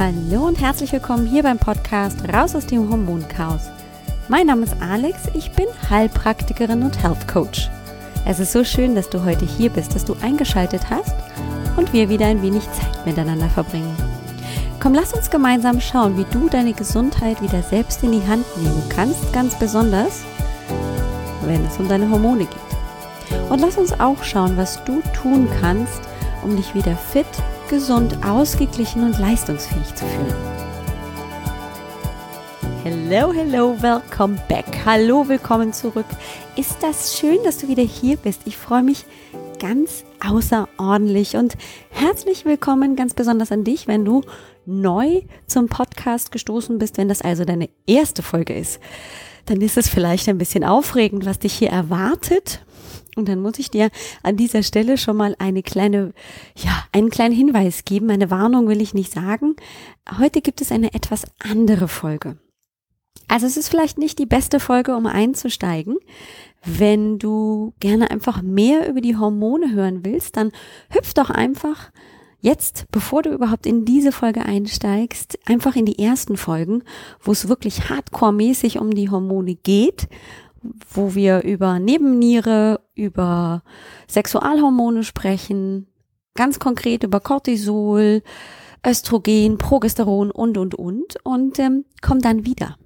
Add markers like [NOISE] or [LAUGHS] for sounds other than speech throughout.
Hallo und herzlich willkommen hier beim Podcast Raus aus dem Hormonchaos. Mein Name ist Alex, ich bin Heilpraktikerin und Health Coach. Es ist so schön, dass du heute hier bist, dass du eingeschaltet hast und wir wieder ein wenig Zeit miteinander verbringen. Komm, lass uns gemeinsam schauen, wie du deine Gesundheit wieder selbst in die Hand nehmen kannst, ganz besonders, wenn es um deine Hormone geht. Und lass uns auch schauen, was du tun kannst, um dich wieder fit, gesund, ausgeglichen und leistungsfähig zu fühlen. Hello, hello, welcome back. Hallo, willkommen zurück. Ist das schön, dass du wieder hier bist? Ich freue mich ganz außerordentlich und herzlich willkommen ganz besonders an dich, wenn du neu zum Podcast gestoßen bist, wenn das also deine erste Folge ist. Dann ist es vielleicht ein bisschen aufregend, was dich hier erwartet. Und dann muss ich dir an dieser Stelle schon mal eine kleine, ja, einen kleinen Hinweis geben. Eine Warnung will ich nicht sagen. Heute gibt es eine etwas andere Folge. Also es ist vielleicht nicht die beste Folge, um einzusteigen. Wenn du gerne einfach mehr über die Hormone hören willst, dann hüpf doch einfach jetzt, bevor du überhaupt in diese Folge einsteigst, einfach in die ersten Folgen, wo es wirklich hardcore-mäßig um die Hormone geht, wo wir über Nebenniere, über Sexualhormone sprechen, ganz konkret über Cortisol, Östrogen, Progesteron und, und, und und ähm, komm dann wieder.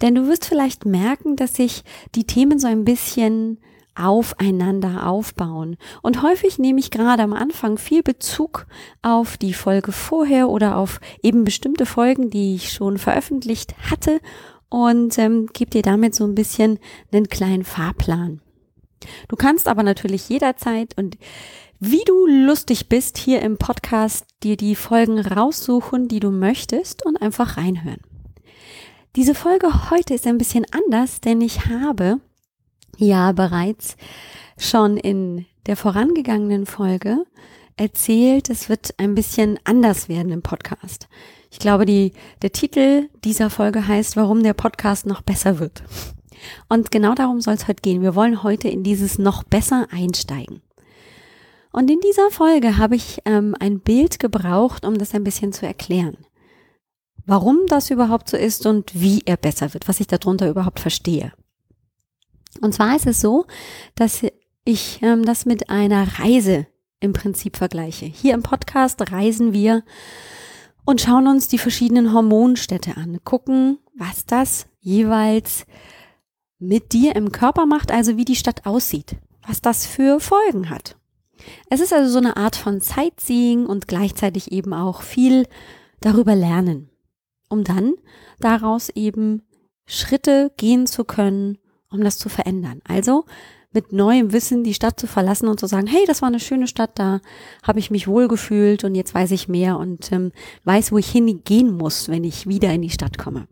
Denn du wirst vielleicht merken, dass sich die Themen so ein bisschen aufeinander aufbauen. Und häufig nehme ich gerade am Anfang viel Bezug auf die Folge vorher oder auf eben bestimmte Folgen, die ich schon veröffentlicht hatte und ähm, gebe dir damit so ein bisschen einen kleinen Fahrplan. Du kannst aber natürlich jederzeit und wie du lustig bist, hier im Podcast dir die Folgen raussuchen, die du möchtest und einfach reinhören. Diese Folge heute ist ein bisschen anders, denn ich habe ja bereits schon in der vorangegangenen Folge erzählt, es wird ein bisschen anders werden im Podcast. Ich glaube, die, der Titel dieser Folge heißt, warum der Podcast noch besser wird. Und genau darum soll es heute gehen. Wir wollen heute in dieses noch besser einsteigen. Und in dieser Folge habe ich ähm, ein Bild gebraucht, um das ein bisschen zu erklären warum das überhaupt so ist und wie er besser wird, was ich darunter überhaupt verstehe. Und zwar ist es so, dass ich ähm, das mit einer Reise im Prinzip vergleiche. Hier im Podcast reisen wir und schauen uns die verschiedenen Hormonstädte an, gucken, was das jeweils mit dir im Körper macht, also wie die Stadt aussieht, was das für Folgen hat. Es ist also so eine Art von Sightseeing und gleichzeitig eben auch viel darüber lernen um dann daraus eben Schritte gehen zu können, um das zu verändern. Also mit neuem Wissen die Stadt zu verlassen und zu sagen, hey, das war eine schöne Stadt, da habe ich mich wohlgefühlt und jetzt weiß ich mehr und ähm, weiß, wo ich hingehen muss, wenn ich wieder in die Stadt komme.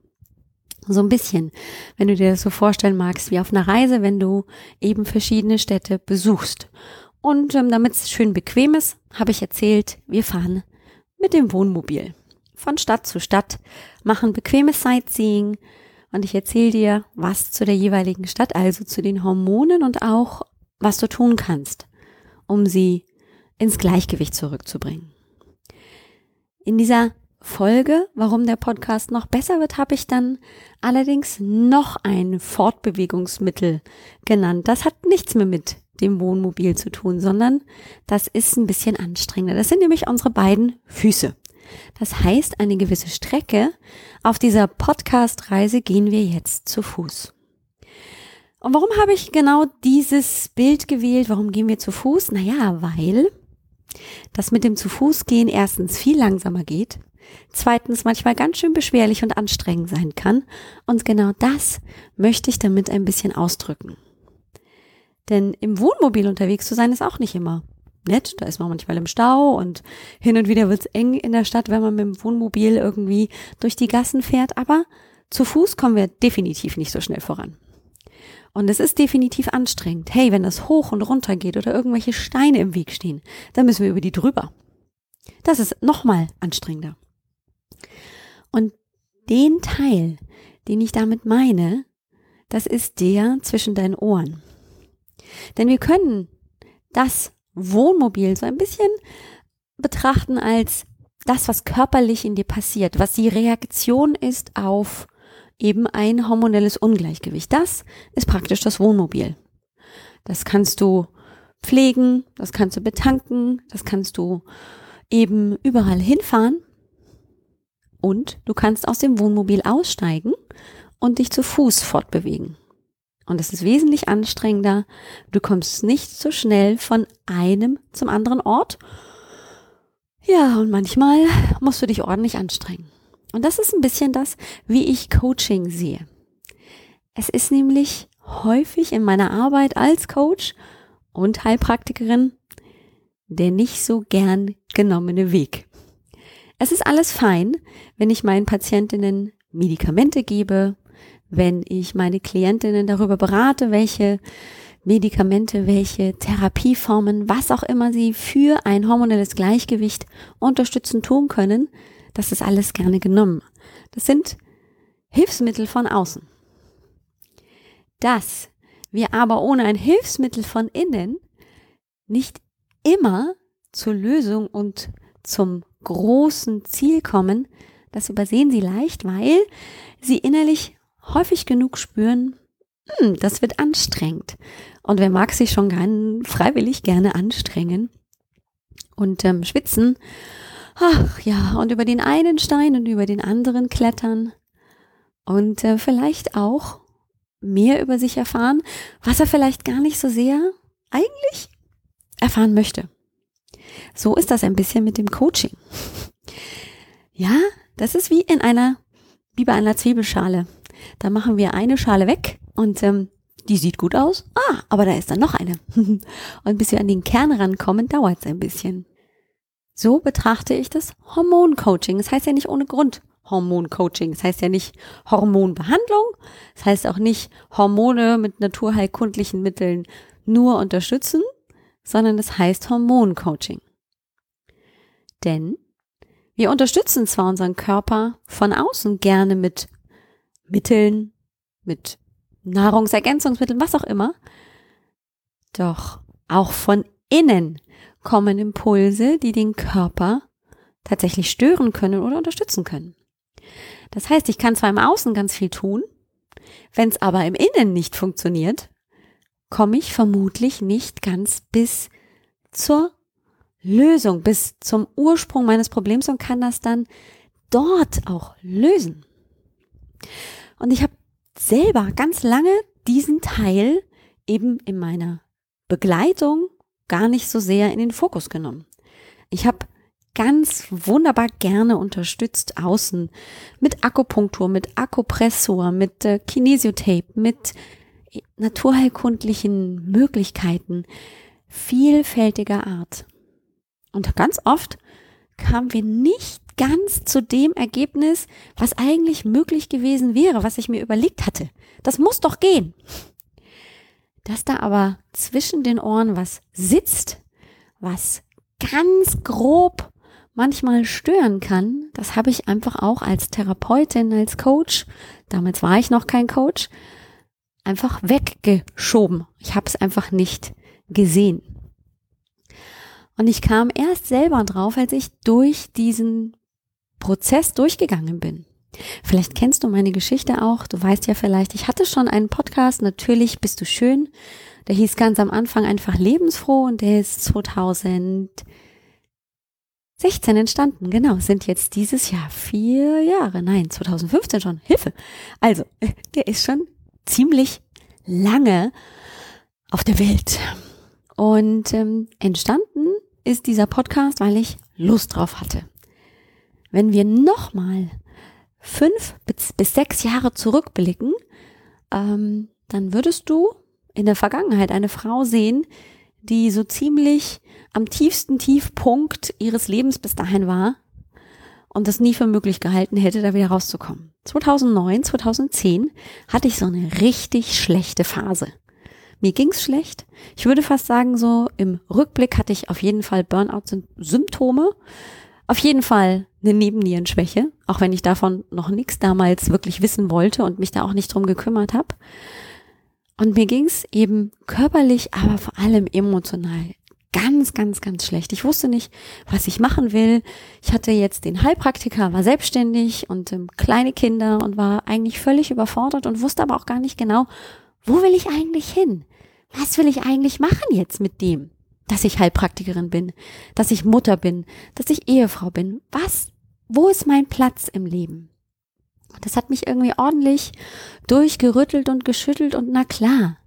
So ein bisschen, wenn du dir das so vorstellen magst, wie auf einer Reise, wenn du eben verschiedene Städte besuchst. Und ähm, damit es schön bequem ist, habe ich erzählt, wir fahren mit dem Wohnmobil von Stadt zu Stadt, machen bequemes Sightseeing und ich erzähle dir, was zu der jeweiligen Stadt, also zu den Hormonen und auch, was du tun kannst, um sie ins Gleichgewicht zurückzubringen. In dieser Folge, warum der Podcast noch besser wird, habe ich dann allerdings noch ein Fortbewegungsmittel genannt. Das hat nichts mehr mit dem Wohnmobil zu tun, sondern das ist ein bisschen anstrengender. Das sind nämlich unsere beiden Füße. Das heißt, eine gewisse Strecke auf dieser Podcast-Reise gehen wir jetzt zu Fuß. Und warum habe ich genau dieses Bild gewählt? Warum gehen wir zu Fuß? Naja, weil das mit dem zu Fuß gehen erstens viel langsamer geht, zweitens manchmal ganz schön beschwerlich und anstrengend sein kann. Und genau das möchte ich damit ein bisschen ausdrücken. Denn im Wohnmobil unterwegs zu sein ist auch nicht immer nett. Da ist man manchmal im Stau und hin und wieder wird's eng in der Stadt, wenn man mit dem Wohnmobil irgendwie durch die Gassen fährt. Aber zu Fuß kommen wir definitiv nicht so schnell voran. Und es ist definitiv anstrengend. Hey, wenn das hoch und runter geht oder irgendwelche Steine im Weg stehen, dann müssen wir über die drüber. Das ist nochmal anstrengender. Und den Teil, den ich damit meine, das ist der zwischen deinen Ohren. Denn wir können das Wohnmobil so ein bisschen betrachten als das, was körperlich in dir passiert, was die Reaktion ist auf eben ein hormonelles Ungleichgewicht. Das ist praktisch das Wohnmobil. Das kannst du pflegen, das kannst du betanken, das kannst du eben überall hinfahren und du kannst aus dem Wohnmobil aussteigen und dich zu Fuß fortbewegen. Und es ist wesentlich anstrengender. Du kommst nicht so schnell von einem zum anderen Ort. Ja, und manchmal musst du dich ordentlich anstrengen. Und das ist ein bisschen das, wie ich Coaching sehe. Es ist nämlich häufig in meiner Arbeit als Coach und Heilpraktikerin der nicht so gern genommene Weg. Es ist alles fein, wenn ich meinen Patientinnen Medikamente gebe, wenn ich meine Klientinnen darüber berate, welche Medikamente, welche Therapieformen, was auch immer sie für ein hormonelles Gleichgewicht unterstützen tun können, das ist alles gerne genommen. Das sind Hilfsmittel von außen. Dass wir aber ohne ein Hilfsmittel von innen nicht immer zur Lösung und zum großen Ziel kommen, das übersehen sie leicht, weil sie innerlich häufig genug spüren, hm, das wird anstrengend. Und wer mag sich schon gern, freiwillig gerne anstrengen und ähm, schwitzen? Ach ja, und über den einen Stein und über den anderen klettern und äh, vielleicht auch mehr über sich erfahren, was er vielleicht gar nicht so sehr eigentlich erfahren möchte. So ist das ein bisschen mit dem Coaching. Ja, das ist wie in einer, wie bei einer Zwiebelschale. Da machen wir eine Schale weg und ähm, die sieht gut aus. Ah, aber da ist dann noch eine. [LAUGHS] und bis wir an den Kern rankommen, dauert es ein bisschen. So betrachte ich das Hormoncoaching. Das heißt ja nicht ohne Grund Hormoncoaching. Das heißt ja nicht Hormonbehandlung. Das heißt auch nicht Hormone mit naturheilkundlichen Mitteln nur unterstützen, sondern es heißt Hormoncoaching. Denn wir unterstützen zwar unseren Körper von außen gerne mit Mitteln, mit Nahrungsergänzungsmitteln, was auch immer, doch auch von innen kommen Impulse, die den Körper tatsächlich stören können oder unterstützen können. Das heißt, ich kann zwar im Außen ganz viel tun, wenn es aber im Innen nicht funktioniert, komme ich vermutlich nicht ganz bis zur Lösung, bis zum Ursprung meines Problems und kann das dann dort auch lösen. Und ich habe selber ganz lange diesen Teil eben in meiner Begleitung gar nicht so sehr in den Fokus genommen. Ich habe ganz wunderbar gerne unterstützt außen mit Akupunktur, mit Akupressor, mit äh, Kinesiotape, mit naturheilkundlichen Möglichkeiten vielfältiger Art. Und ganz oft kamen wir nicht ganz zu dem Ergebnis, was eigentlich möglich gewesen wäre, was ich mir überlegt hatte. Das muss doch gehen. Dass da aber zwischen den Ohren was sitzt, was ganz grob manchmal stören kann, das habe ich einfach auch als Therapeutin, als Coach, damals war ich noch kein Coach, einfach weggeschoben. Ich habe es einfach nicht gesehen. Und ich kam erst selber drauf, als ich durch diesen Prozess durchgegangen bin. Vielleicht kennst du meine Geschichte auch. Du weißt ja vielleicht, ich hatte schon einen Podcast, natürlich bist du schön. Der hieß ganz am Anfang einfach lebensfroh und der ist 2016 entstanden. Genau, sind jetzt dieses Jahr vier Jahre. Nein, 2015 schon. Hilfe. Also, der ist schon ziemlich lange auf der Welt. Und ähm, entstanden ist dieser Podcast, weil ich Lust drauf hatte. Wenn wir nochmal fünf bis, sechs Jahre zurückblicken, ähm, dann würdest du in der Vergangenheit eine Frau sehen, die so ziemlich am tiefsten Tiefpunkt ihres Lebens bis dahin war und das nie für möglich gehalten hätte, da wieder rauszukommen. 2009, 2010 hatte ich so eine richtig schlechte Phase. Mir ging's schlecht. Ich würde fast sagen, so im Rückblick hatte ich auf jeden Fall Burnout-Symptome. Auf jeden Fall eine Nebennierenschwäche, auch wenn ich davon noch nichts damals wirklich wissen wollte und mich da auch nicht drum gekümmert habe. Und mir ging's eben körperlich, aber vor allem emotional ganz, ganz, ganz schlecht. Ich wusste nicht, was ich machen will. Ich hatte jetzt den Heilpraktiker, war selbstständig und ähm, kleine Kinder und war eigentlich völlig überfordert und wusste aber auch gar nicht genau, wo will ich eigentlich hin? Was will ich eigentlich machen jetzt mit dem, dass ich Heilpraktikerin bin, dass ich Mutter bin, dass ich Ehefrau bin? Was, wo ist mein Platz im Leben? Und das hat mich irgendwie ordentlich durchgerüttelt und geschüttelt und na klar,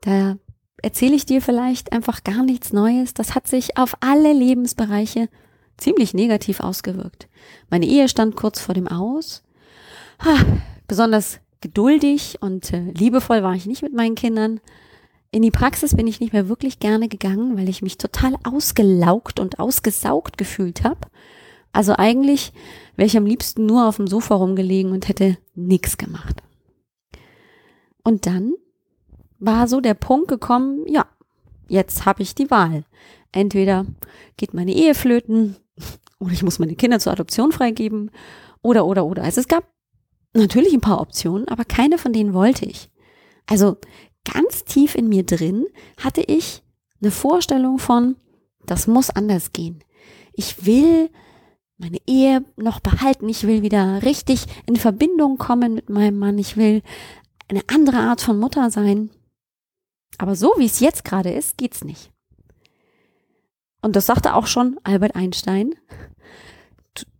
da erzähle ich dir vielleicht einfach gar nichts Neues. Das hat sich auf alle Lebensbereiche ziemlich negativ ausgewirkt. Meine Ehe stand kurz vor dem Aus. Ha, besonders geduldig und äh, liebevoll war ich nicht mit meinen Kindern. In die Praxis bin ich nicht mehr wirklich gerne gegangen, weil ich mich total ausgelaugt und ausgesaugt gefühlt habe. Also eigentlich wäre ich am liebsten nur auf dem Sofa rumgelegen und hätte nichts gemacht. Und dann war so der Punkt gekommen, ja, jetzt habe ich die Wahl. Entweder geht meine Ehe flöten [LAUGHS] oder ich muss meine Kinder zur Adoption freigeben oder, oder, oder. Also es gab natürlich ein paar Optionen, aber keine von denen wollte ich. Also ganz tief in mir drin hatte ich eine Vorstellung von, das muss anders gehen. Ich will meine Ehe noch behalten. Ich will wieder richtig in Verbindung kommen mit meinem Mann. Ich will eine andere Art von Mutter sein. Aber so wie es jetzt gerade ist, geht's nicht. Und das sagte auch schon Albert Einstein.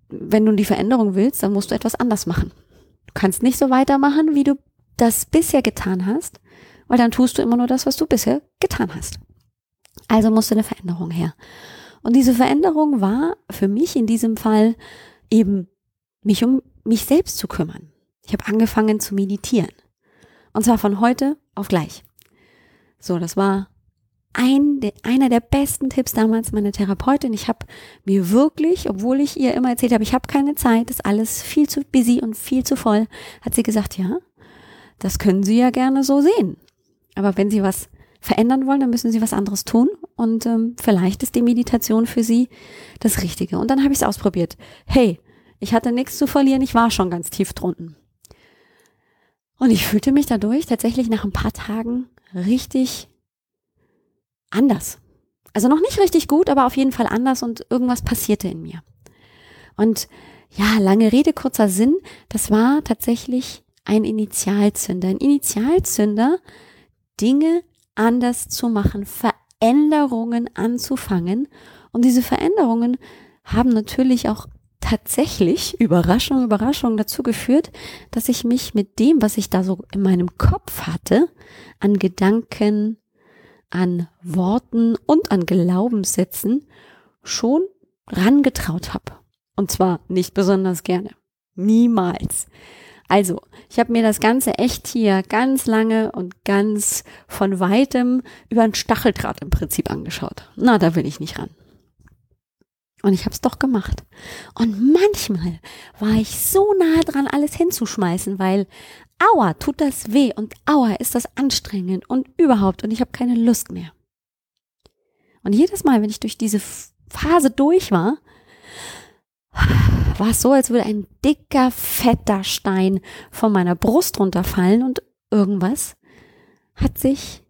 Wenn du die Veränderung willst, dann musst du etwas anders machen. Du kannst nicht so weitermachen, wie du das bisher getan hast, weil dann tust du immer nur das, was du bisher getan hast. Also musste eine Veränderung her. Und diese Veränderung war für mich in diesem Fall eben mich um mich selbst zu kümmern. Ich habe angefangen zu meditieren. Und zwar von heute auf gleich. So, das war ein, einer der besten Tipps damals meiner Therapeutin. Ich habe mir wirklich, obwohl ich ihr immer erzählt habe, ich habe keine Zeit, ist alles viel zu busy und viel zu voll, hat sie gesagt, ja, das können Sie ja gerne so sehen. Aber wenn Sie was verändern wollen, dann müssen Sie was anderes tun und ähm, vielleicht ist die Meditation für Sie das Richtige. Und dann habe ich es ausprobiert. Hey, ich hatte nichts zu verlieren, ich war schon ganz tief drunten. Und ich fühlte mich dadurch tatsächlich nach ein paar Tagen richtig anders. Also noch nicht richtig gut, aber auf jeden Fall anders und irgendwas passierte in mir. Und ja, lange Rede, kurzer Sinn, das war tatsächlich ein Initialzünder. Ein Initialzünder, Dinge anders zu machen, Veränderungen anzufangen. Und diese Veränderungen haben natürlich auch tatsächlich, Überraschung, Überraschung, dazu geführt, dass ich mich mit dem, was ich da so in meinem Kopf hatte, an Gedanken, an Worten und an Glaubenssätzen schon rangetraut habe. Und zwar nicht besonders gerne. Niemals. Also, ich habe mir das Ganze echt hier ganz lange und ganz von weitem über ein Stacheldraht im Prinzip angeschaut. Na, da will ich nicht ran. Und ich habe es doch gemacht. Und manchmal war ich so nah dran, alles hinzuschmeißen, weil aua, tut das weh und aua, ist das anstrengend und überhaupt und ich habe keine Lust mehr. Und jedes Mal, wenn ich durch diese Phase durch war, war es so, als würde ein dicker, fetter Stein von meiner Brust runterfallen und irgendwas hat sich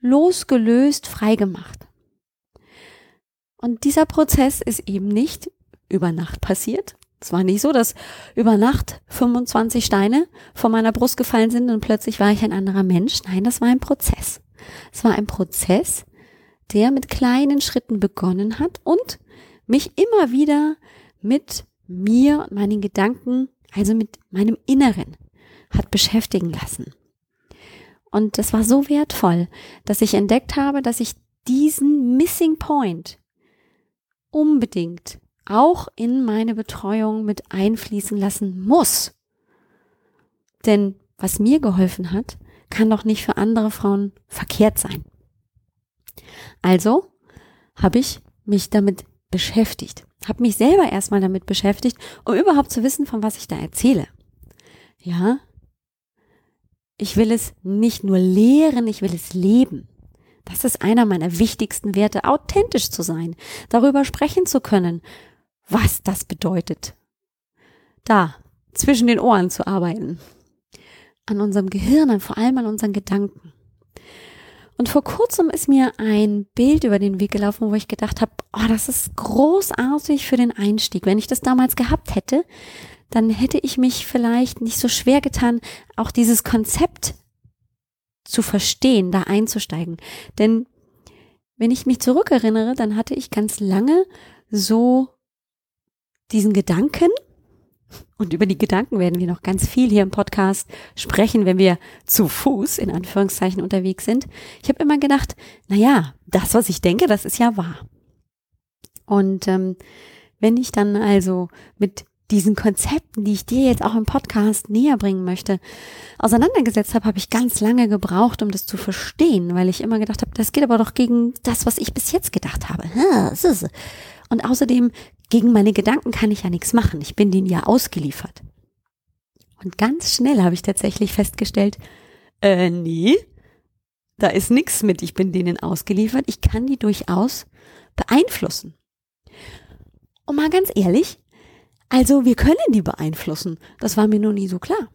losgelöst, freigemacht. Und dieser Prozess ist eben nicht über Nacht passiert. Es war nicht so, dass über Nacht 25 Steine von meiner Brust gefallen sind und plötzlich war ich ein anderer Mensch. Nein, das war ein Prozess. Es war ein Prozess, der mit kleinen Schritten begonnen hat und mich immer wieder mit mir und meinen Gedanken, also mit meinem Inneren, hat beschäftigen lassen. Und das war so wertvoll, dass ich entdeckt habe, dass ich diesen Missing Point unbedingt auch in meine Betreuung mit einfließen lassen muss. Denn was mir geholfen hat, kann doch nicht für andere Frauen verkehrt sein. Also habe ich mich damit beschäftigt, habe mich selber erstmal damit beschäftigt, um überhaupt zu wissen, von was ich da erzähle. Ja, ich will es nicht nur lehren, ich will es leben. Das ist einer meiner wichtigsten Werte, authentisch zu sein, darüber sprechen zu können, was das bedeutet. Da, zwischen den Ohren zu arbeiten. An unserem Gehirn, vor allem an unseren Gedanken. Und vor kurzem ist mir ein Bild über den Weg gelaufen, wo ich gedacht habe, oh, das ist großartig für den Einstieg. Wenn ich das damals gehabt hätte, dann hätte ich mich vielleicht nicht so schwer getan, auch dieses Konzept zu verstehen, da einzusteigen. Denn wenn ich mich zurückerinnere, dann hatte ich ganz lange so diesen Gedanken, und über die Gedanken werden wir noch ganz viel hier im Podcast sprechen, wenn wir zu Fuß in Anführungszeichen unterwegs sind. Ich habe immer gedacht, na ja, das, was ich denke, das ist ja wahr. Und ähm, wenn ich dann also mit diesen Konzepten, die ich dir jetzt auch im Podcast näher bringen möchte, auseinandergesetzt habe, habe ich ganz lange gebraucht, um das zu verstehen, weil ich immer gedacht habe, das geht aber doch gegen das, was ich bis jetzt gedacht habe. Und außerdem, gegen meine Gedanken kann ich ja nichts machen. Ich bin denen ja ausgeliefert. Und ganz schnell habe ich tatsächlich festgestellt, äh, nee, da ist nichts mit, ich bin denen ausgeliefert. Ich kann die durchaus beeinflussen. Und mal ganz ehrlich, also wir können die beeinflussen. Das war mir nur nie so klar.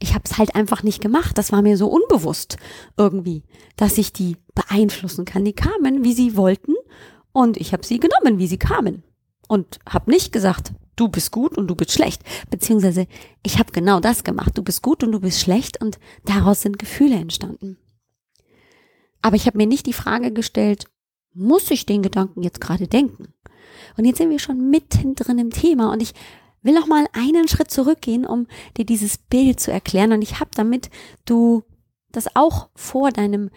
Ich habe es halt einfach nicht gemacht. Das war mir so unbewusst irgendwie, dass ich die beeinflussen kann. Die kamen, wie sie wollten, und ich habe sie genommen, wie sie kamen. Und habe nicht gesagt, du bist gut und du bist schlecht. Beziehungsweise ich habe genau das gemacht. Du bist gut und du bist schlecht und daraus sind Gefühle entstanden. Aber ich habe mir nicht die Frage gestellt, muss ich den Gedanken jetzt gerade denken? Und jetzt sind wir schon mittendrin im Thema und ich will noch mal einen Schritt zurückgehen, um dir dieses Bild zu erklären. Und ich habe, damit du das auch vor deinem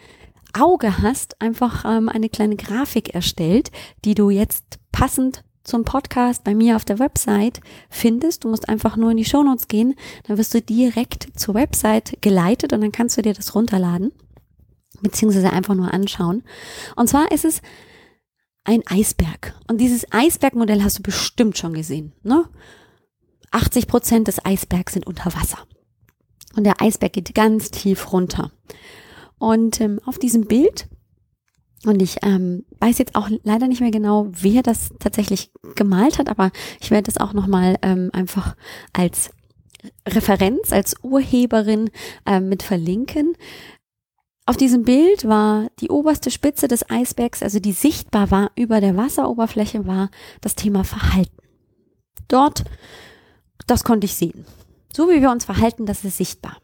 Auge hast, einfach ähm, eine kleine Grafik erstellt, die du jetzt passend zum Podcast bei mir auf der Website findest. Du musst einfach nur in die Shownotes gehen, dann wirst du direkt zur Website geleitet und dann kannst du dir das runterladen, beziehungsweise einfach nur anschauen. Und zwar ist es ein Eisberg. Und dieses Eisbergmodell hast du bestimmt schon gesehen. Ne? 80 Prozent des Eisbergs sind unter Wasser. Und der Eisberg geht ganz tief runter. Und ähm, auf diesem Bild, und ich ähm, weiß jetzt auch leider nicht mehr genau, wer das tatsächlich gemalt hat, aber ich werde das auch nochmal ähm, einfach als Referenz, als Urheberin ähm, mit verlinken. Auf diesem Bild war die oberste Spitze des Eisbergs, also die sichtbar war über der Wasseroberfläche, war das Thema Verhalten. Dort, das konnte ich sehen. So wie wir uns verhalten, das ist sichtbar.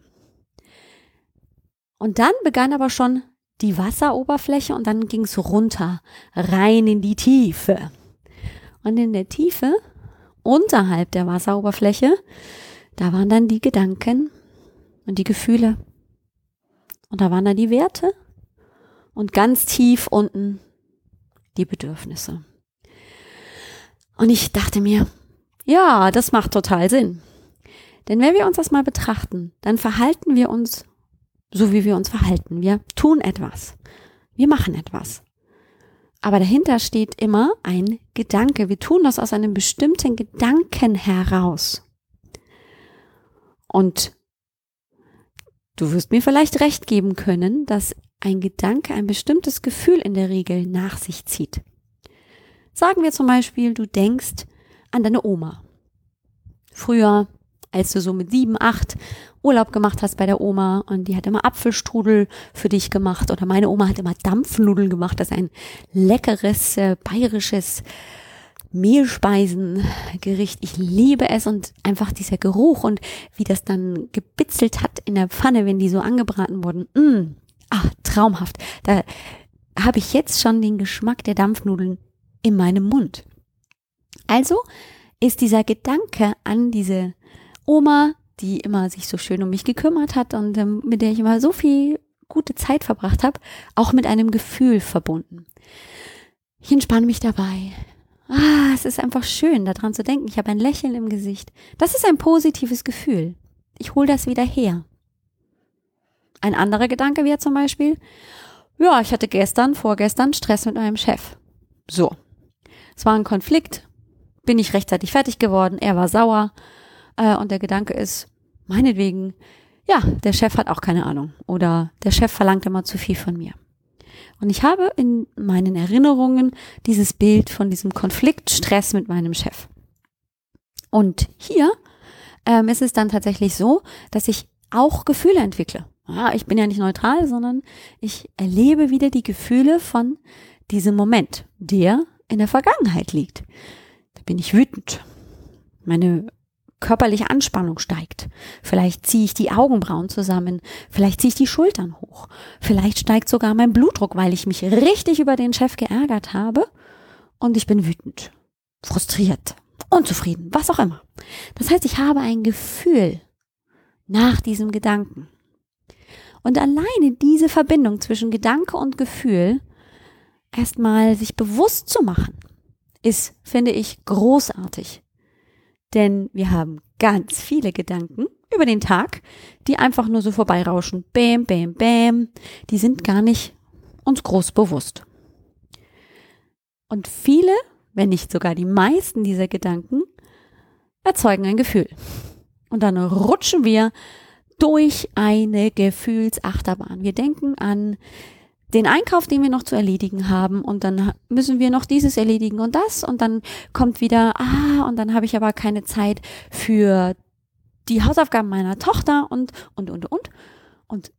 Und dann begann aber schon die Wasseroberfläche und dann ging es runter, rein in die Tiefe. Und in der Tiefe, unterhalb der Wasseroberfläche, da waren dann die Gedanken und die Gefühle und da waren da die Werte und ganz tief unten die Bedürfnisse. Und ich dachte mir, ja, das macht total Sinn. Denn wenn wir uns das mal betrachten, dann verhalten wir uns so, wie wir uns verhalten. Wir tun etwas. Wir machen etwas. Aber dahinter steht immer ein Gedanke. Wir tun das aus einem bestimmten Gedanken heraus. Und Du wirst mir vielleicht recht geben können, dass ein Gedanke ein bestimmtes Gefühl in der Regel nach sich zieht. Sagen wir zum Beispiel, du denkst an deine Oma. Früher, als du so mit sieben, acht Urlaub gemacht hast bei der Oma und die hat immer Apfelstrudel für dich gemacht oder meine Oma hat immer Dampfnudeln gemacht, das ist ein leckeres äh, bayerisches Mehlspeisengericht. Ich liebe es und einfach dieser Geruch und wie das dann gebitzelt hat in der Pfanne, wenn die so angebraten wurden. Mm, ah, traumhaft. Da habe ich jetzt schon den Geschmack der Dampfnudeln in meinem Mund. Also ist dieser Gedanke an diese Oma, die immer sich so schön um mich gekümmert hat und ähm, mit der ich immer so viel gute Zeit verbracht habe, auch mit einem Gefühl verbunden. Ich entspanne mich dabei, Ah, es ist einfach schön, daran zu denken. Ich habe ein Lächeln im Gesicht. Das ist ein positives Gefühl. Ich hole das wieder her. Ein anderer Gedanke wäre zum Beispiel, ja, ich hatte gestern, vorgestern Stress mit meinem Chef. So. Es war ein Konflikt, bin ich rechtzeitig fertig geworden, er war sauer äh, und der Gedanke ist, meinetwegen, ja, der Chef hat auch keine Ahnung oder der Chef verlangt immer zu viel von mir. Und ich habe in meinen Erinnerungen dieses Bild von diesem Konfliktstress mit meinem Chef. Und hier ähm, ist es dann tatsächlich so, dass ich auch Gefühle entwickle. Ja, ich bin ja nicht neutral, sondern ich erlebe wieder die Gefühle von diesem Moment, der in der Vergangenheit liegt. Da bin ich wütend. Meine körperliche Anspannung steigt. Vielleicht ziehe ich die Augenbrauen zusammen. Vielleicht ziehe ich die Schultern hoch. Vielleicht steigt sogar mein Blutdruck, weil ich mich richtig über den Chef geärgert habe. Und ich bin wütend, frustriert, unzufrieden, was auch immer. Das heißt, ich habe ein Gefühl nach diesem Gedanken. Und alleine diese Verbindung zwischen Gedanke und Gefühl erstmal sich bewusst zu machen, ist, finde ich, großartig. Denn wir haben ganz viele Gedanken über den Tag, die einfach nur so vorbeirauschen. Bäm, bäm, bäm. Die sind gar nicht uns groß bewusst. Und viele, wenn nicht sogar die meisten dieser Gedanken, erzeugen ein Gefühl. Und dann rutschen wir durch eine Gefühlsachterbahn. Wir denken an den Einkauf, den wir noch zu erledigen haben und dann müssen wir noch dieses erledigen und das und dann kommt wieder, ah, und dann habe ich aber keine Zeit für die Hausaufgaben meiner Tochter und, und, und, und. Und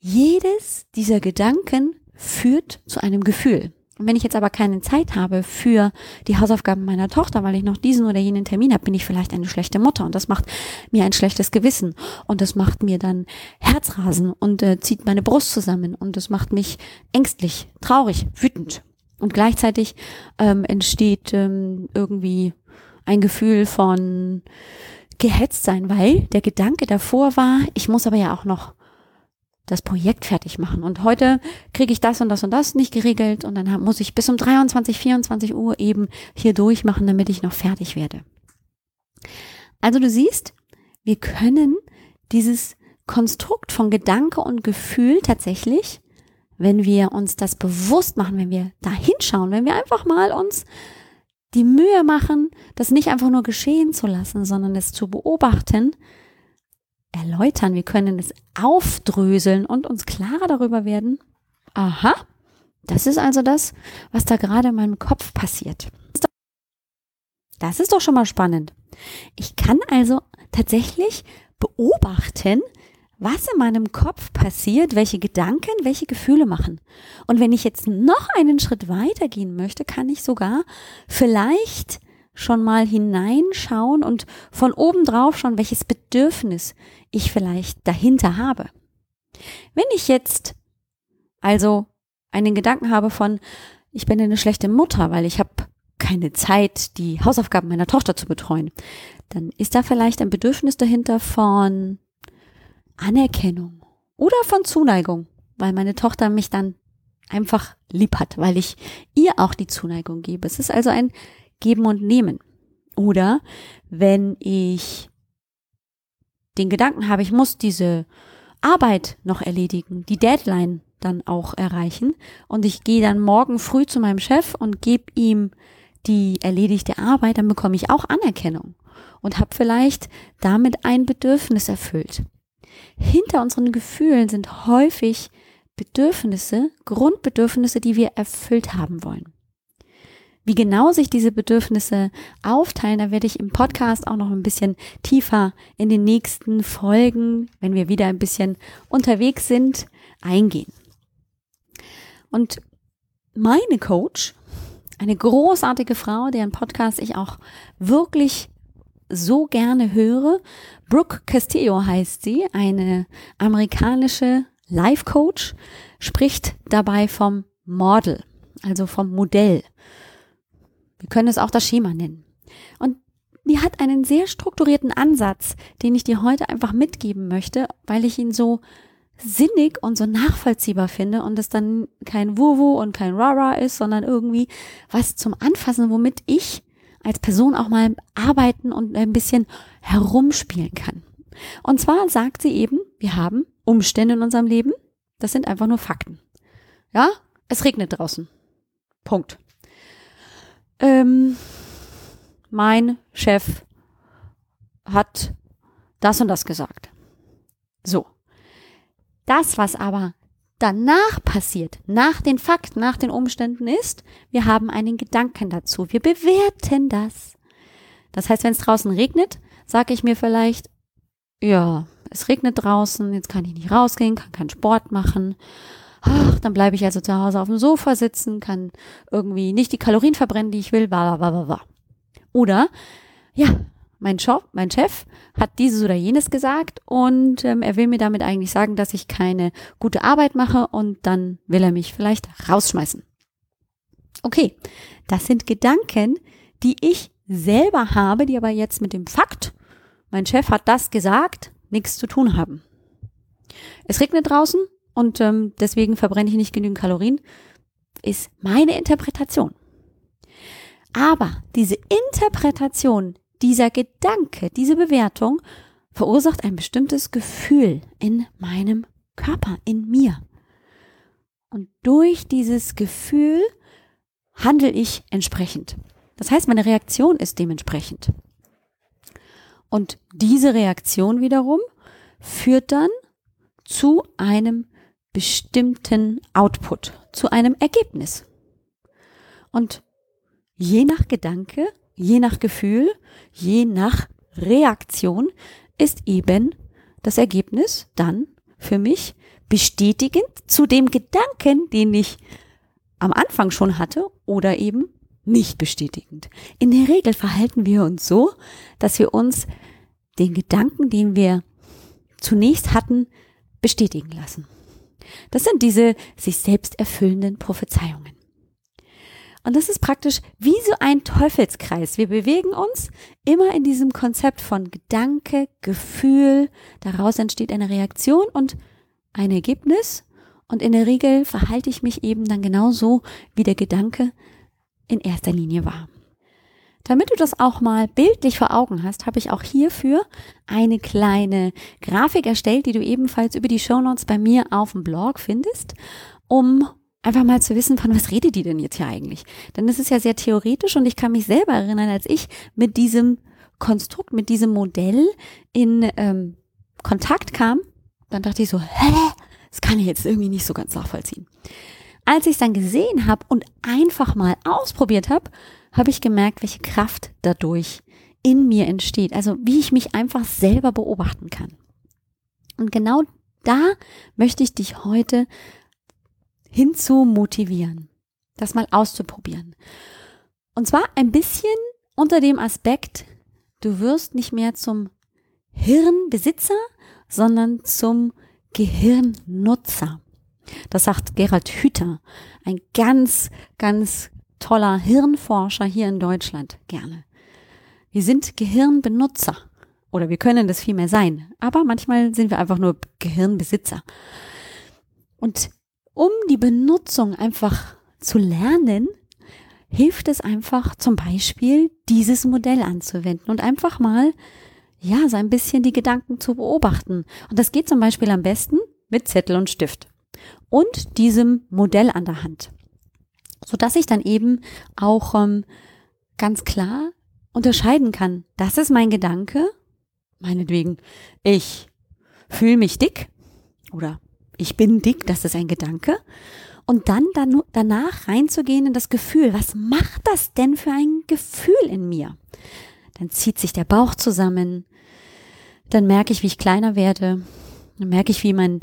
jedes dieser Gedanken führt zu einem Gefühl. Und wenn ich jetzt aber keine Zeit habe für die Hausaufgaben meiner Tochter, weil ich noch diesen oder jenen Termin habe, bin ich vielleicht eine schlechte Mutter. Und das macht mir ein schlechtes Gewissen. Und das macht mir dann Herzrasen und äh, zieht meine Brust zusammen. Und das macht mich ängstlich, traurig, wütend. Und gleichzeitig ähm, entsteht ähm, irgendwie ein Gefühl von gehetzt sein, weil der Gedanke davor war, ich muss aber ja auch noch das Projekt fertig machen. Und heute kriege ich das und das und das nicht geregelt und dann muss ich bis um 23, 24 Uhr eben hier durchmachen, damit ich noch fertig werde. Also du siehst, wir können dieses Konstrukt von Gedanke und Gefühl tatsächlich, wenn wir uns das bewusst machen, wenn wir da hinschauen, wenn wir einfach mal uns die Mühe machen, das nicht einfach nur geschehen zu lassen, sondern es zu beobachten, erläutern, wir können es aufdröseln und uns klarer darüber werden, aha, das ist also das, was da gerade in meinem Kopf passiert. Das ist doch schon mal spannend. Ich kann also tatsächlich beobachten, was in meinem Kopf passiert, welche Gedanken, welche Gefühle machen. Und wenn ich jetzt noch einen Schritt weiter gehen möchte, kann ich sogar vielleicht schon mal hineinschauen und von oben drauf schauen, welches Bedürfnis ich vielleicht dahinter habe. Wenn ich jetzt also einen Gedanken habe von, ich bin eine schlechte Mutter, weil ich habe keine Zeit, die Hausaufgaben meiner Tochter zu betreuen, dann ist da vielleicht ein Bedürfnis dahinter von Anerkennung oder von Zuneigung, weil meine Tochter mich dann einfach lieb hat, weil ich ihr auch die Zuneigung gebe. Es ist also ein Geben und Nehmen. Oder wenn ich den Gedanken habe, ich muss diese Arbeit noch erledigen, die Deadline dann auch erreichen und ich gehe dann morgen früh zu meinem Chef und gebe ihm die erledigte Arbeit, dann bekomme ich auch Anerkennung und habe vielleicht damit ein Bedürfnis erfüllt. Hinter unseren Gefühlen sind häufig Bedürfnisse, Grundbedürfnisse, die wir erfüllt haben wollen. Wie genau sich diese Bedürfnisse aufteilen, da werde ich im Podcast auch noch ein bisschen tiefer in den nächsten Folgen, wenn wir wieder ein bisschen unterwegs sind, eingehen. Und meine Coach, eine großartige Frau, deren Podcast ich auch wirklich so gerne höre, Brooke Castillo heißt sie, eine amerikanische Life Coach, spricht dabei vom Model, also vom Modell. Wir können es auch das Schema nennen. Und die hat einen sehr strukturierten Ansatz, den ich dir heute einfach mitgeben möchte, weil ich ihn so sinnig und so nachvollziehbar finde und es dann kein Wuwu und kein Rara ist, sondern irgendwie was zum Anfassen, womit ich als Person auch mal arbeiten und ein bisschen herumspielen kann. Und zwar sagt sie eben, wir haben Umstände in unserem Leben, das sind einfach nur Fakten. Ja, es regnet draußen. Punkt ähm, mein Chef hat das und das gesagt. So. Das, was aber danach passiert, nach den Fakten, nach den Umständen ist, wir haben einen Gedanken dazu. Wir bewerten das. Das heißt, wenn es draußen regnet, sage ich mir vielleicht, ja, es regnet draußen, jetzt kann ich nicht rausgehen, kann keinen Sport machen. Ach, dann bleibe ich also zu Hause auf dem Sofa sitzen, kann irgendwie nicht die Kalorien verbrennen, die ich will, bla bla bla bla. Oder, ja, mein Chef, mein Chef hat dieses oder jenes gesagt und ähm, er will mir damit eigentlich sagen, dass ich keine gute Arbeit mache und dann will er mich vielleicht rausschmeißen. Okay, das sind Gedanken, die ich selber habe, die aber jetzt mit dem Fakt, mein Chef hat das gesagt, nichts zu tun haben. Es regnet draußen und ähm, deswegen verbrenne ich nicht genügend Kalorien, ist meine Interpretation. Aber diese Interpretation, dieser Gedanke, diese Bewertung verursacht ein bestimmtes Gefühl in meinem Körper, in mir. Und durch dieses Gefühl handle ich entsprechend. Das heißt, meine Reaktion ist dementsprechend. Und diese Reaktion wiederum führt dann zu einem bestimmten Output, zu einem Ergebnis. Und je nach Gedanke, je nach Gefühl, je nach Reaktion ist eben das Ergebnis dann für mich bestätigend zu dem Gedanken, den ich am Anfang schon hatte oder eben nicht bestätigend. In der Regel verhalten wir uns so, dass wir uns den Gedanken, den wir zunächst hatten, bestätigen lassen. Das sind diese sich selbst erfüllenden Prophezeiungen. Und das ist praktisch wie so ein Teufelskreis. Wir bewegen uns immer in diesem Konzept von Gedanke, Gefühl, daraus entsteht eine Reaktion und ein Ergebnis. Und in der Regel verhalte ich mich eben dann genauso, wie der Gedanke in erster Linie war. Damit du das auch mal bildlich vor Augen hast, habe ich auch hierfür eine kleine Grafik erstellt, die du ebenfalls über die Show Notes bei mir auf dem Blog findest, um einfach mal zu wissen, von was redet die denn jetzt hier eigentlich? Denn es ist ja sehr theoretisch und ich kann mich selber erinnern, als ich mit diesem Konstrukt, mit diesem Modell in ähm, Kontakt kam, dann dachte ich so, hä? Das kann ich jetzt irgendwie nicht so ganz nachvollziehen. Als ich es dann gesehen habe und einfach mal ausprobiert habe, habe ich gemerkt, welche Kraft dadurch in mir entsteht. Also wie ich mich einfach selber beobachten kann. Und genau da möchte ich dich heute hinzu motivieren, das mal auszuprobieren. Und zwar ein bisschen unter dem Aspekt, du wirst nicht mehr zum Hirnbesitzer, sondern zum Gehirnnutzer. Das sagt Gerald Hüther, ein ganz, ganz toller Hirnforscher hier in Deutschland gerne. Wir sind Gehirnbenutzer oder wir können das vielmehr sein, aber manchmal sind wir einfach nur Gehirnbesitzer. Und um die Benutzung einfach zu lernen, hilft es einfach zum Beispiel, dieses Modell anzuwenden und einfach mal, ja, so ein bisschen die Gedanken zu beobachten. Und das geht zum Beispiel am besten mit Zettel und Stift und diesem Modell an der Hand, so dass ich dann eben auch ähm, ganz klar unterscheiden kann. Das ist mein Gedanke, meinetwegen, ich fühle mich dick oder ich bin dick, das ist ein Gedanke. Und dann, dann danach reinzugehen in das Gefühl, was macht das denn für ein Gefühl in mir? Dann zieht sich der Bauch zusammen, dann merke ich, wie ich kleiner werde, dann merke ich, wie mein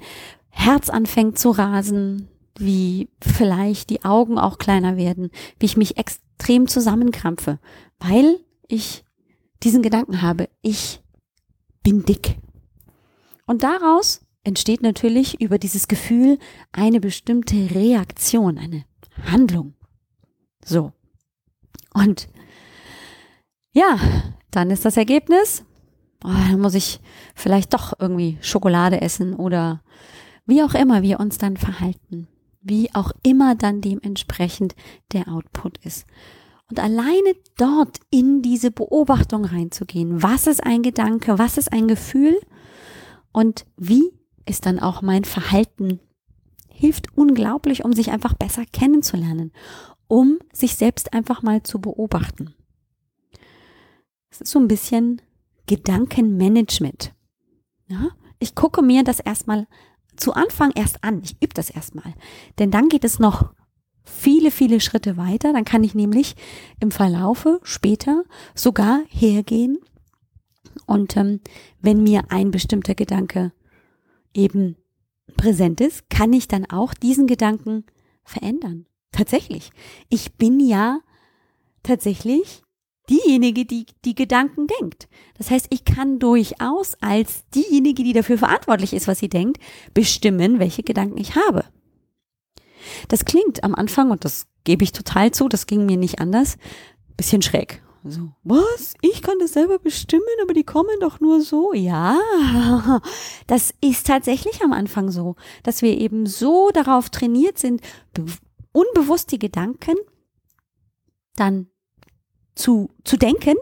Herz anfängt zu rasen, wie vielleicht die Augen auch kleiner werden, wie ich mich extrem zusammenkrampfe, weil ich diesen Gedanken habe, ich bin dick. Und daraus entsteht natürlich über dieses Gefühl eine bestimmte Reaktion, eine Handlung. So. Und ja, dann ist das Ergebnis, oh, dann muss ich vielleicht doch irgendwie Schokolade essen oder wie auch immer wir uns dann verhalten, wie auch immer dann dementsprechend der Output ist. Und alleine dort in diese Beobachtung reinzugehen, was ist ein Gedanke, was ist ein Gefühl und wie ist dann auch mein Verhalten, hilft unglaublich, um sich einfach besser kennenzulernen, um sich selbst einfach mal zu beobachten. Es ist so ein bisschen Gedankenmanagement. Ja? Ich gucke mir das erstmal zu Anfang erst an. Ich übe das erstmal. Denn dann geht es noch viele, viele Schritte weiter. Dann kann ich nämlich im Verlaufe später sogar hergehen Und ähm, wenn mir ein bestimmter Gedanke eben präsent ist, kann ich dann auch diesen Gedanken verändern. Tatsächlich. Ich bin ja tatsächlich diejenige, die die Gedanken denkt. Das heißt, ich kann durchaus als diejenige, die dafür verantwortlich ist, was sie denkt, bestimmen, welche Gedanken ich habe. Das klingt am Anfang, und das gebe ich total zu, das ging mir nicht anders, bisschen schräg. So, was? Ich kann das selber bestimmen, aber die kommen doch nur so. Ja, [LAUGHS] das ist tatsächlich am Anfang so, dass wir eben so darauf trainiert sind, unbewusst die Gedanken dann zu, zu denken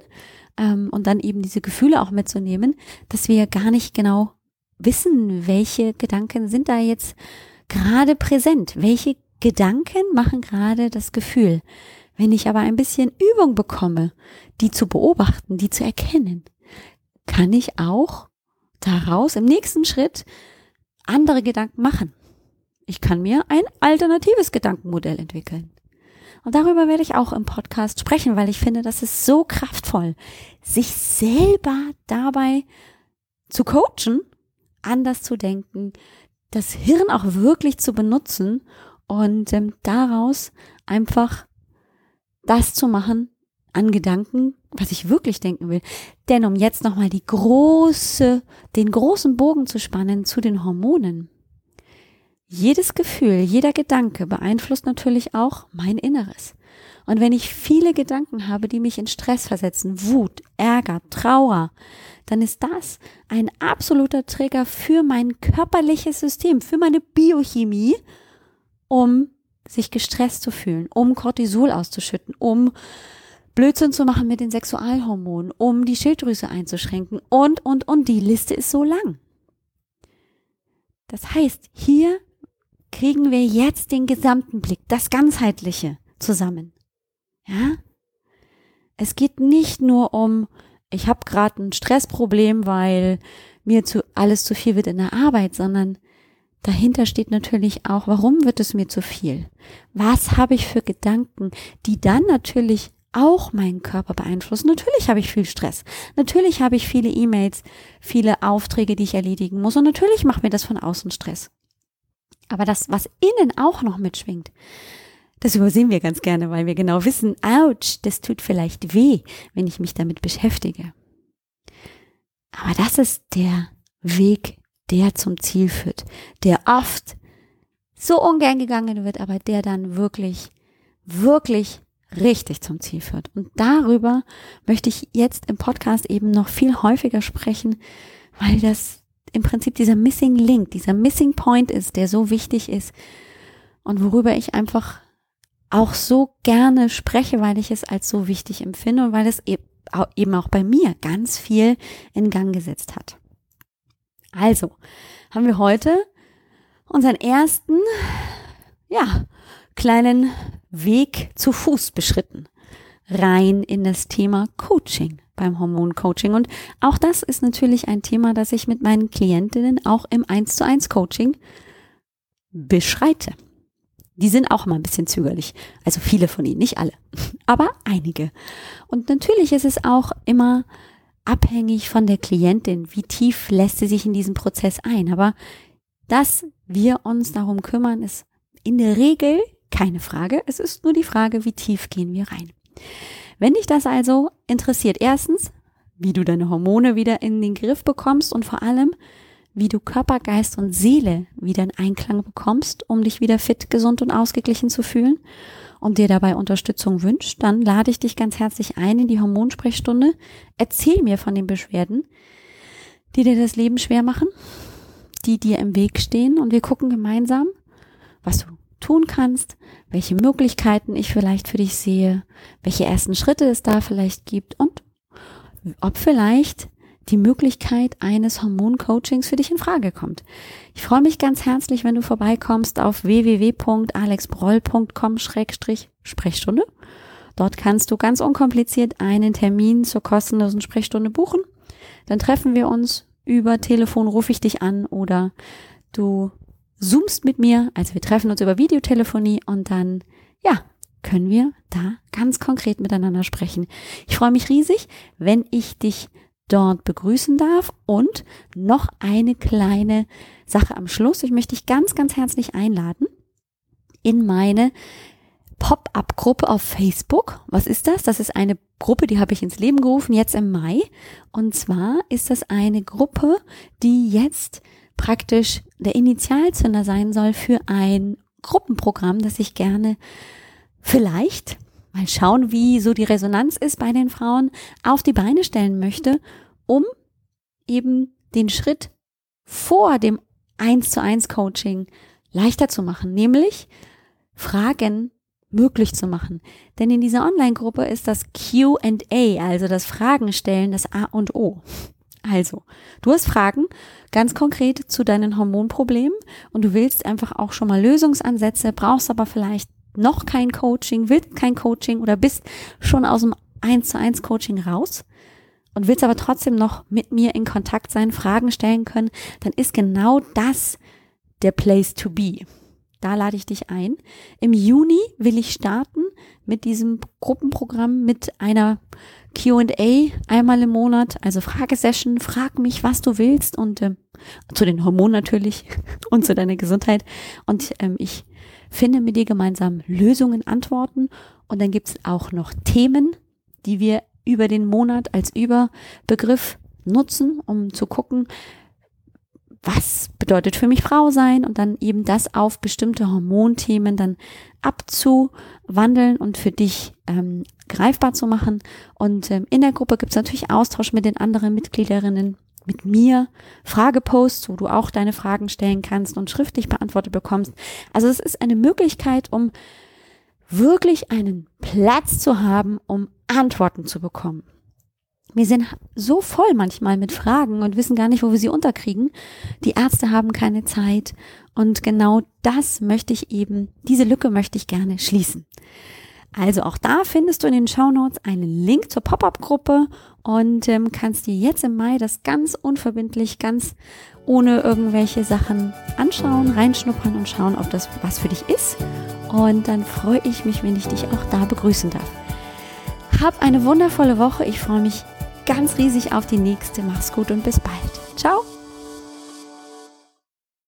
ähm, und dann eben diese Gefühle auch mitzunehmen, dass wir gar nicht genau wissen, welche Gedanken sind da jetzt gerade präsent, welche Gedanken machen gerade das Gefühl. Wenn ich aber ein bisschen Übung bekomme, die zu beobachten, die zu erkennen, kann ich auch daraus im nächsten Schritt andere Gedanken machen. Ich kann mir ein alternatives Gedankenmodell entwickeln. Und darüber werde ich auch im Podcast sprechen, weil ich finde, das ist so kraftvoll, sich selber dabei zu coachen, anders zu denken, das Hirn auch wirklich zu benutzen und ähm, daraus einfach das zu machen an Gedanken, was ich wirklich denken will. Denn um jetzt nochmal die große, den großen Bogen zu spannen zu den Hormonen. Jedes Gefühl, jeder Gedanke beeinflusst natürlich auch mein Inneres. Und wenn ich viele Gedanken habe, die mich in Stress versetzen, Wut, Ärger, Trauer, dann ist das ein absoluter Trigger für mein körperliches System, für meine Biochemie, um sich gestresst zu fühlen, um Cortisol auszuschütten, um Blödsinn zu machen mit den Sexualhormonen, um die Schilddrüse einzuschränken und, und, und. Die Liste ist so lang. Das heißt, hier kriegen wir jetzt den gesamten Blick, das ganzheitliche zusammen. Ja? Es geht nicht nur um, ich habe gerade ein Stressproblem, weil mir zu alles zu viel wird in der Arbeit, sondern dahinter steht natürlich auch, warum wird es mir zu viel? Was habe ich für Gedanken, die dann natürlich auch meinen Körper beeinflussen. Natürlich habe ich viel Stress. Natürlich habe ich viele E-Mails, viele Aufträge, die ich erledigen muss. Und natürlich macht mir das von außen Stress. Aber das, was innen auch noch mitschwingt, das übersehen wir ganz gerne, weil wir genau wissen, ouch, das tut vielleicht weh, wenn ich mich damit beschäftige. Aber das ist der Weg, der zum Ziel führt, der oft so ungern gegangen wird, aber der dann wirklich, wirklich richtig zum Ziel führt. Und darüber möchte ich jetzt im Podcast eben noch viel häufiger sprechen, weil das im Prinzip dieser Missing Link, dieser Missing Point ist, der so wichtig ist und worüber ich einfach auch so gerne spreche, weil ich es als so wichtig empfinde und weil es e-, eben auch bei mir ganz viel in Gang gesetzt hat. Also haben wir heute unseren ersten, ja, kleinen Weg zu Fuß beschritten, rein in das Thema Coaching beim Hormoncoaching. Und auch das ist natürlich ein Thema, das ich mit meinen Klientinnen auch im 1 zu 1 Coaching beschreite. Die sind auch mal ein bisschen zögerlich. Also viele von ihnen, nicht alle, [LAUGHS] aber einige. Und natürlich ist es auch immer abhängig von der Klientin, wie tief lässt sie sich in diesen Prozess ein. Aber dass wir uns darum kümmern, ist in der Regel keine Frage. Es ist nur die Frage, wie tief gehen wir rein. Wenn dich das also interessiert, erstens, wie du deine Hormone wieder in den Griff bekommst und vor allem, wie du Körper, Geist und Seele wieder in Einklang bekommst, um dich wieder fit, gesund und ausgeglichen zu fühlen und dir dabei Unterstützung wünscht, dann lade ich dich ganz herzlich ein in die Hormonsprechstunde. Erzähl mir von den Beschwerden, die dir das Leben schwer machen, die dir im Weg stehen und wir gucken gemeinsam, was du tun kannst, welche Möglichkeiten ich vielleicht für dich sehe, welche ersten Schritte es da vielleicht gibt und ob vielleicht die Möglichkeit eines Hormoncoachings für dich in Frage kommt. Ich freue mich ganz herzlich, wenn du vorbeikommst auf www.alexbroll.com-sprechstunde. Dort kannst du ganz unkompliziert einen Termin zur kostenlosen Sprechstunde buchen. Dann treffen wir uns über Telefon, rufe ich dich an oder du zoomst mit mir, also wir treffen uns über Videotelefonie und dann, ja, können wir da ganz konkret miteinander sprechen. Ich freue mich riesig, wenn ich dich dort begrüßen darf. Und noch eine kleine Sache am Schluss. Ich möchte dich ganz, ganz herzlich einladen in meine Pop-up-Gruppe auf Facebook. Was ist das? Das ist eine Gruppe, die habe ich ins Leben gerufen, jetzt im Mai. Und zwar ist das eine Gruppe, die jetzt praktisch der Initialzünder sein soll für ein Gruppenprogramm, das ich gerne vielleicht mal schauen, wie so die Resonanz ist bei den Frauen, auf die Beine stellen möchte, um eben den Schritt vor dem 1 zu 1 Coaching leichter zu machen, nämlich Fragen möglich zu machen. Denn in dieser Online-Gruppe ist das QA, also das Fragen stellen, das A und O. Also, du hast Fragen ganz konkret zu deinen Hormonproblemen und du willst einfach auch schon mal Lösungsansätze, brauchst aber vielleicht noch kein Coaching, willst kein Coaching oder bist schon aus dem 1 zu 1 Coaching raus und willst aber trotzdem noch mit mir in Kontakt sein, Fragen stellen können, dann ist genau das der Place to be. Da lade ich dich ein. Im Juni will ich starten mit diesem Gruppenprogramm mit einer QA einmal im Monat, also Fragesession, frag mich, was du willst und äh, zu den Hormonen natürlich [LAUGHS] und zu deiner Gesundheit. Und ähm, ich finde mit dir gemeinsam Lösungen, Antworten und dann gibt's auch noch Themen, die wir über den Monat als Überbegriff nutzen, um zu gucken, was bedeutet für mich Frau sein und dann eben das auf bestimmte Hormonthemen dann abzuwandeln und für dich ähm, greifbar zu machen. Und ähm, in der Gruppe gibt es natürlich Austausch mit den anderen Mitgliederinnen, mit mir, Frageposts, wo du auch deine Fragen stellen kannst und schriftlich beantwortet bekommst. Also es ist eine Möglichkeit, um wirklich einen Platz zu haben, um Antworten zu bekommen. Wir sind so voll manchmal mit Fragen und wissen gar nicht, wo wir sie unterkriegen. Die Ärzte haben keine Zeit und genau das möchte ich eben, diese Lücke möchte ich gerne schließen. Also auch da findest du in den Show Notes einen Link zur Pop-up-Gruppe und ähm, kannst dir jetzt im Mai das ganz unverbindlich, ganz ohne irgendwelche Sachen anschauen, reinschnuppern und schauen, ob das was für dich ist. Und dann freue ich mich, wenn ich dich auch da begrüßen darf. Hab eine wundervolle Woche. Ich freue mich ganz riesig auf die nächste. Mach's gut und bis bald. Ciao.